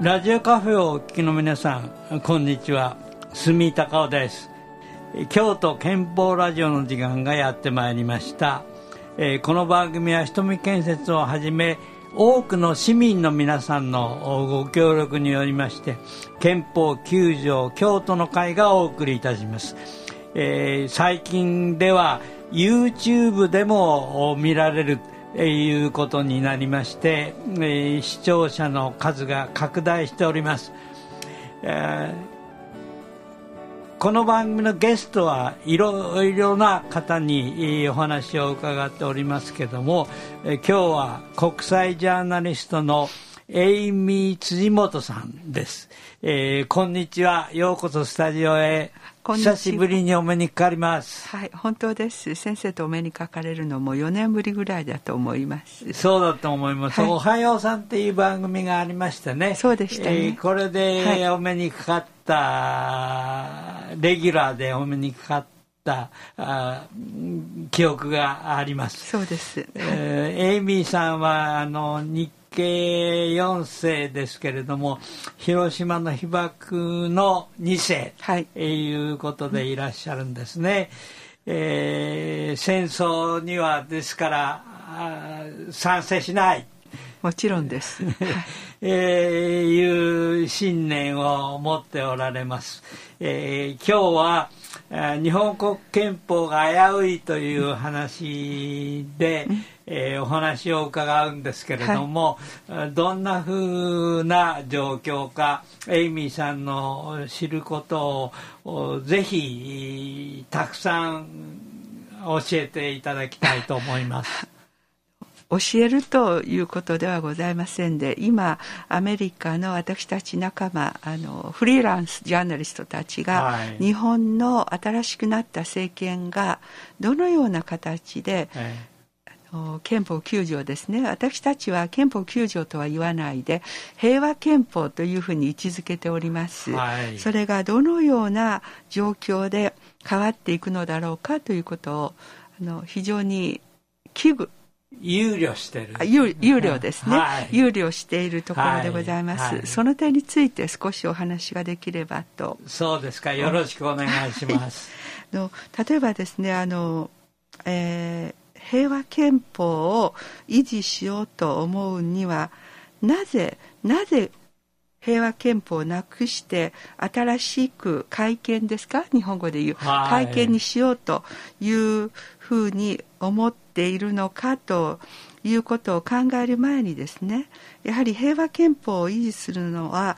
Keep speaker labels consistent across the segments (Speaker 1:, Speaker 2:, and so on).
Speaker 1: ラジオカフェをお聞きの皆さんこんにちは。住高尾です。京都憲法ラジオの時間がやってまいりました、えー、この番組は瞳建設をはじめ多くの市民の皆さんのご協力によりまして憲法9条京都の会がお送りいたします、えー、最近では YouTube でも見られるいうことになりまして、えー、視聴者の数が拡大しております、えー、この番組のゲストはいろいろな方にお話を伺っておりますけども、えー、今日は国際ジャーナリストのエイミー辻本さんです、えー、こんにちは。ようこそスタジオへ。久しぶりにお目にかかります。
Speaker 2: はい本当です。先生とお目にかかれるのも4年ぶりぐらいだと思います。
Speaker 1: そうだと思います、はい、おはようさんっていう番組がありましてね。
Speaker 2: そうでしたね、え
Speaker 1: ー、これでお目にかかった、はい、レギュラーでお目にかかったあ記憶があります
Speaker 2: そうです、
Speaker 1: えー、エイミーさんはあの日系4世ですけれども広島の被爆の2世ということでいらっしゃるんですね。えー、戦争にはですから賛成しない。
Speaker 2: もちろんです。
Speaker 1: えー、いう信念を持っておられます。えー、今日は日本国憲法が危ういという話で、えー、お話を伺うんですけれども、はい、どんなふうな状況かエイミーさんの知ることをぜひたくさん教えていただきたいと思います。
Speaker 2: 教えるということではございませんで今アメリカの私たち仲間あのフリーランスジャーナリストたちが、はい、日本の新しくなった政権がどのような形で、はい憲法9条ですね。私たちは憲法9条とは言わないで平和憲法というふうに位置づけております、はい、それがどのような状況で変わっていくのだろうかということをあの非常に危惧
Speaker 1: 憂慮してる。
Speaker 2: 憂慮ですね、はい、憂慮しているところでございます、はい。はい、その点について少しお話ができればと。
Speaker 1: そうですか。よろしくお願いします。
Speaker 2: の例えばですねあの、えー、平和憲法を維持しようと思うにはなぜなぜ平和憲法をなくして新しく改憲ですか？日本語で言う、改憲にしようというふうに思っているのかということを考える前にですねやはり平和憲法を維持するのは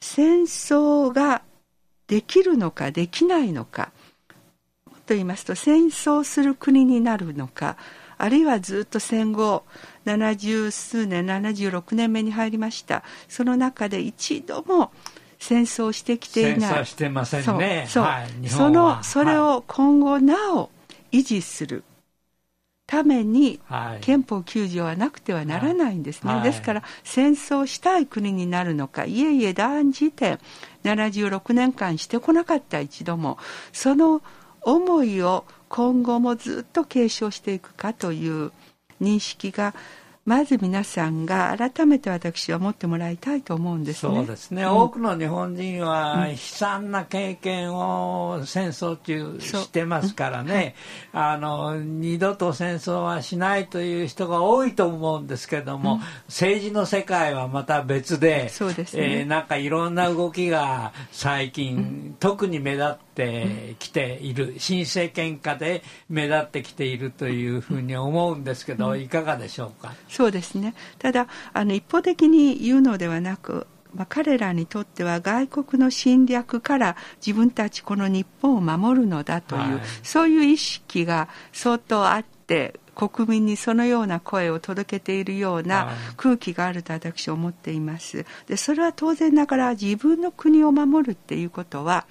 Speaker 2: 戦争ができるのかできないのかもっと言いますと戦争する国になるのかあるいはずっと戦後70数年76年目に入りました。その中で一度も戦争してきていない。戦争
Speaker 1: してませんね。
Speaker 2: そう、はい、そのそれを今後なお維持するために憲法9条はなくてはならないんですね、はい、ですから戦争したい国になるのかいえいえ断じて76年間してこなかった一度もその思いを今後もずっと継承していくかという認識がまず皆さんが改めて私は持ってもらいたいと思うんです
Speaker 1: ね。そうですね。うん、多くの日本人は悲惨な経験を戦争中してますからね、う。ん、あの二度と戦争はしないという人が多いと思うんですけども、うん、政治の世界はまた別で、
Speaker 2: そうですね、
Speaker 1: えー、なんかいろんな動きが最近、特に目立ってきている、新政権下で目立ってきているというふうに思うんですけど、いかがでしょうか？
Speaker 2: そうですねただあの一方的に言うのではなくまあ、彼らにとっては外国の侵略から自分たちこの日本を守るのだという、はい、そういう意識が相当あって国民にそのような声を届けているような空気があると私は思っています。でそれは当然ながら自分の国を守るっていうことは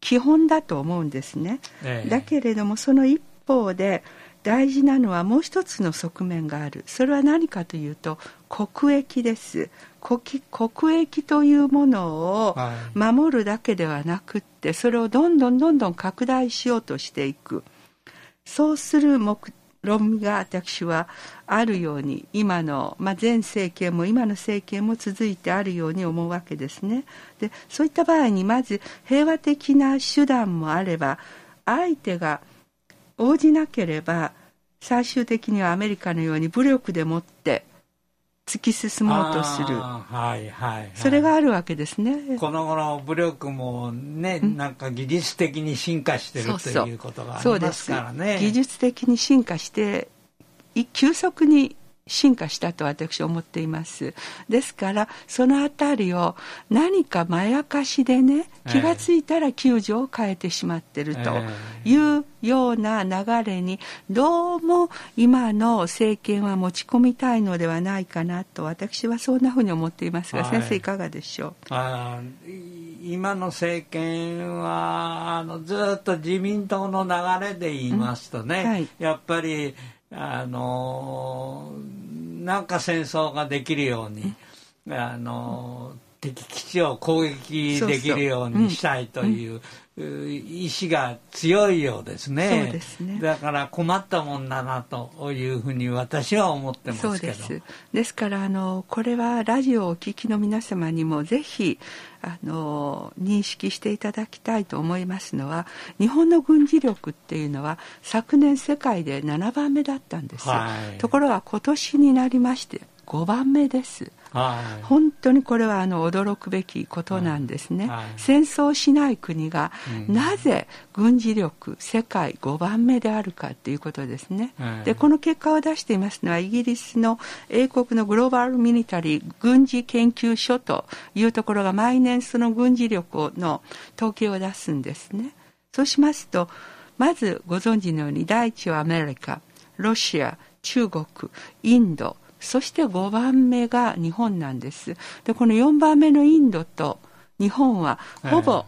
Speaker 2: 基本だと思うんですね。ええ、だけれどもその一方で大事なのはもう一つの側面がある。それは何かというと国益です。国益というものを守るだけではなくってそれをどんどんどんどん拡大しようとしていく。そうする目論理が私はあるように今の、まあ、前政権も今の政権も続いてあるように思うわけですね。でそういった場合にまず平和的な手段もあれば相手が応じなければ最終的にはアメリカのように武力でもって突き進もうとする、
Speaker 1: はいはい、はい、
Speaker 2: それがあるわけですね。
Speaker 1: この頃武力もね、うん、なんか技術的に進化してるということがありますからね。
Speaker 2: 技術的に進化して急速に進化したと私は思っています。ですからそのあたりを何かまやかしでね気が付いたら救助を変えてしまってるというような流れにどうも今の政権は持ち込みたいのではないかなと私はそんなふうに思っていますが、はい、先生いかがでしょう？
Speaker 1: あ今の政権はあのずっと自民党の流れで言いますとね、うん。はい、やっぱりあのなんか戦争ができるように、あの敵基地を攻撃できるようにしたいという意志が強いようですね。ですねだから困ったもんだなというふうに私は思ってますけど。
Speaker 2: ですですからあのこれはラジオをお聞きの皆様にもぜひあの認識していただきたいと思いますのは日本の軍事力っていうのは昨年世界で7番目だったんです、はい、ところが今年になりまして5番目です。はい、本当にこれはあの驚くべきことなんですね、はい。はい、戦争しない国がなぜ軍事力世界5番目であるかということですね、でこの結果を出していますのはイギリスの英国のグローバルミニタリー軍事研究所というところが毎年その軍事力の統計を出すんですね。そうしますとまずご存知のように第一はアメリカロシア中国インドそして5番目が日本なんです。で、この4番目のインドと日本はほぼ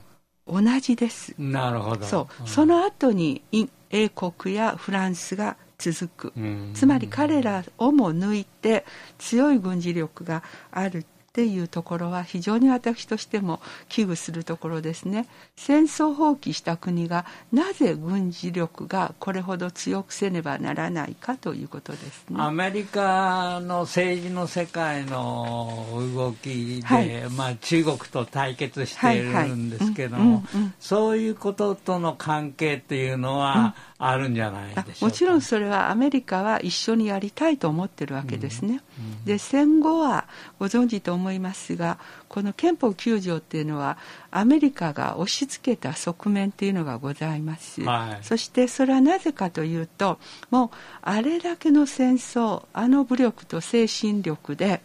Speaker 2: 同じです。
Speaker 1: えー、なるほど。
Speaker 2: そう。その後に英国やフランスが続く。つまり彼らをも抜いて強い軍事力があるっていうところは非常に私としても危惧するところですね。戦争放棄した国がなぜ軍事力がこれほど強くせねばならないかということですね。
Speaker 1: アメリカの政治の世界の動きで、はい、まあ、中国と対決しているんですけども、そういうこととの関係っていうのは、あるんじゃないでしょうか。
Speaker 2: もちろんそれはアメリカは一緒にやりたいと思ってるわけですね。うんうん、で戦後はご存知と思いますがこの憲法9条っていうのはアメリカが押し付けた側面っていうのがございます、はい、そしてそれはなぜかというともうあれだけの戦争あの武力と精神力で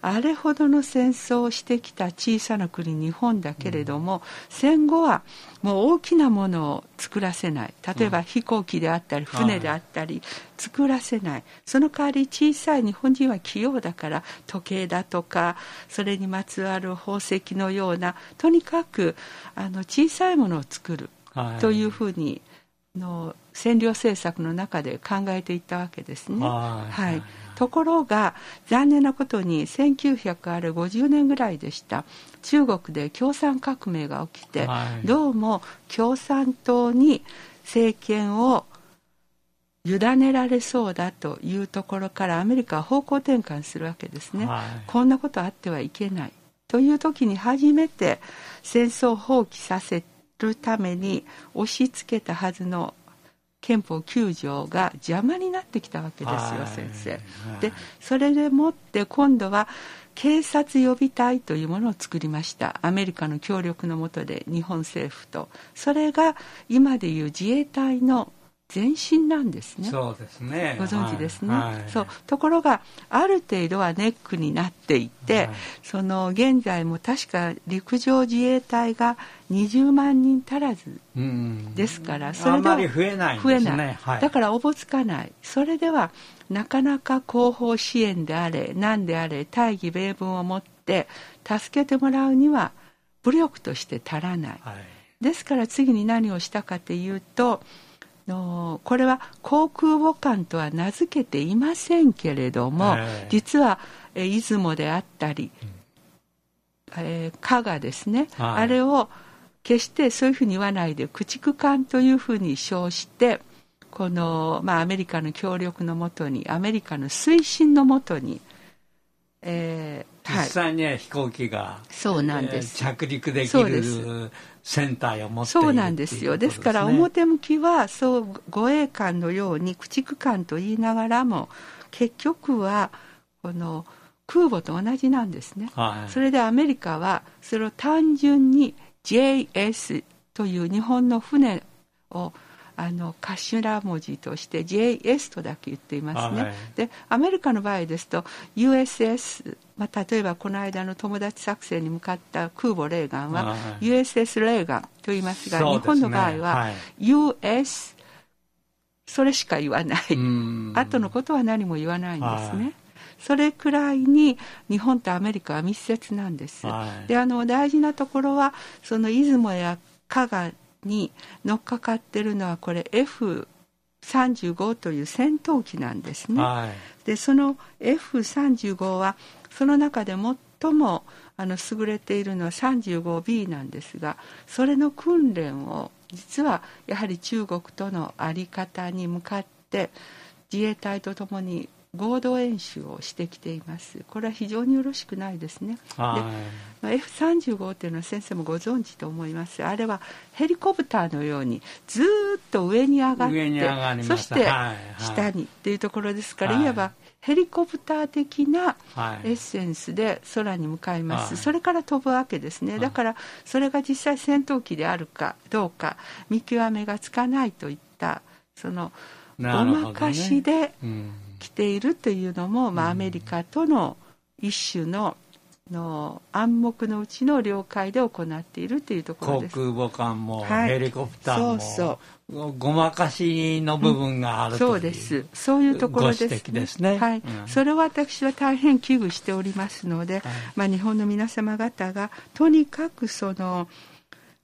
Speaker 2: あれほどの戦争をしてきた小さな国日本だけれども、うん、戦後はもう大きなものを作らせない。例えば飛行機であったり船であったり作らせない、その代わり小さい日本人は器用だから時計だとかそれにまつわる宝石のようなとにかくあの小さいものを作る。というふうに、の占領政策の中で考えていったわけですね。はい、はい。ところが残念なことに1950年ぐらいでした。中国で共産革命が起きて、はい、どうも共産党に政権を委ねられそうだというところからアメリカは方向転換するわけですね、はい、こんなことあってはいけないという時に初めて戦争を放棄させるために押し付けたはずの憲法9条が邪魔になってきたわけですよ、先生。でそれでもって今度は警察予備隊というものを作りました。アメリカの協力のもとで日本政府と。それが今でいう自衛隊の前進なんですね。
Speaker 1: そうですね。
Speaker 2: ご存知ですね。はい、そうところがある程度はネックになっていて、はい、その現在も確か陸上自衛隊が20万人足らずですから、
Speaker 1: それでは増えない、
Speaker 2: ね、増えない、はい、だからおぼつかない。それではなかなか後方支援であれ何であれ大義名分を持って助けてもらうには武力として足らない。ですから次に何をしたかというと。のこれは航空母艦とは名付けていませんけれども、えー、実は、えー、出雲であったり、うん、えー、加賀ですね、はい、あれを決してそういうふうに言わないで駆逐艦というふうに称してこの、まあ、アメリカの協力のもとにアメリカの推進のもとに、
Speaker 1: えー、実際には飛行機が、
Speaker 2: そうなんです、
Speaker 1: 着陸できる船体を持っている
Speaker 2: そうなんですよ。ですから表向きはそう護衛艦のように駆逐艦と言いながらも結局はこの空母と同じなんですね、はい、それでアメリカはそれを単純に JS という日本の船をあの頭文字として JS とだけ言っていますね、はい、でアメリカの場合ですと USS まあ、例えばこの間の友達作戦に向かった空母レーガンは USS レーガンと言いますが、日本の場合は US それしか言わない。後のことは何も言わないんですね。それくらいに日本とアメリカは密接なんです。であの大事なところはその出雲や加賀に乗っかかってるのはこれ F35 という戦闘機なんですね。はい、でその F35 はその中で最もあの優れているのは 35B なんですがそれの訓練を実はやはり中国との在り方に向かって自衛隊とともに合同演習をしてきています。これは非常によろしくないですね。で、まあ、F35 というのは先生もご存知と思います。あれはヘリコプターのようにずっと上に上がってそして下にっていうところですから、はい、いわばヘリコプター的なエッセンスで空に向かいます、はい、それから飛ぶわけですね。だからそれが実際戦闘機であるかどうか見極めがつかないといったそのごまかしで来ているというのも、まあ、アメリカとの一種のの暗黙のうちの了解で行っているというところです。
Speaker 1: 航空母艦も、はい、ヘリコプターもそうそう。ごまかしの部分がある、うん、
Speaker 2: そうです。そういうところです、
Speaker 1: ですね。
Speaker 2: はい、うん、それを私は大変危惧しておりますので、はい、まあ、日本の皆様方がとにかくその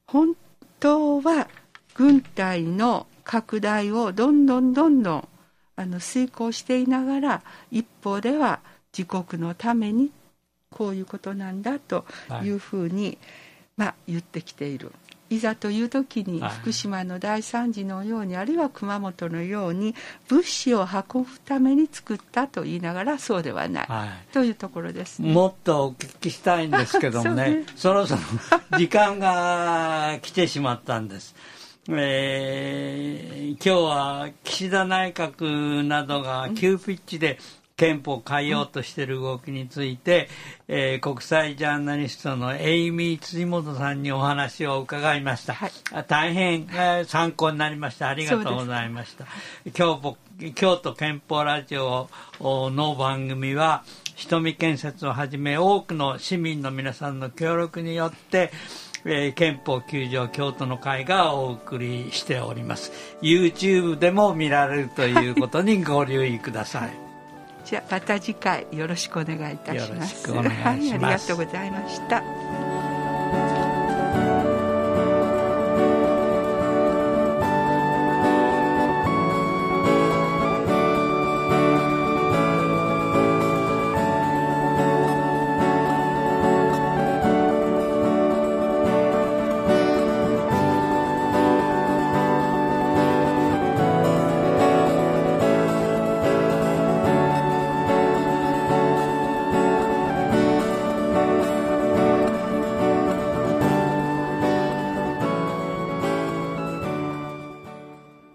Speaker 2: 本当は軍隊の拡大をどんどんどんどんあの遂行していながら一方では自国のためにこういうことなんだとい。うふうに、はい、まあ、言ってきている。いざという時に福島の大惨事のように、はい、あるいは熊本のように物資を運ぶために作ったと言いながらそうではない、はい、というところです、
Speaker 1: ね、もっとお聞きしたいんですけどもね。ね、そろそろ時間が来てしまったんです。えー、今日は岸田内閣などが急ピッチで憲法を変えようとしている動きについて、えー、国際ジャーナリストのエイミー辻本さんにお話を伺いました、はい、大変、えー、参考になりました。ありがとうございました。京都京都憲法ラジオの番組は瞳建設をはじめ多くの市民の皆さんの協力によってえー、憲法9条京都の会がお送りしております。YouTube でも見られるということにご留意ください。
Speaker 2: じゃあまた次回よろしくお願いいたします。
Speaker 1: はい、あり
Speaker 2: がとうございました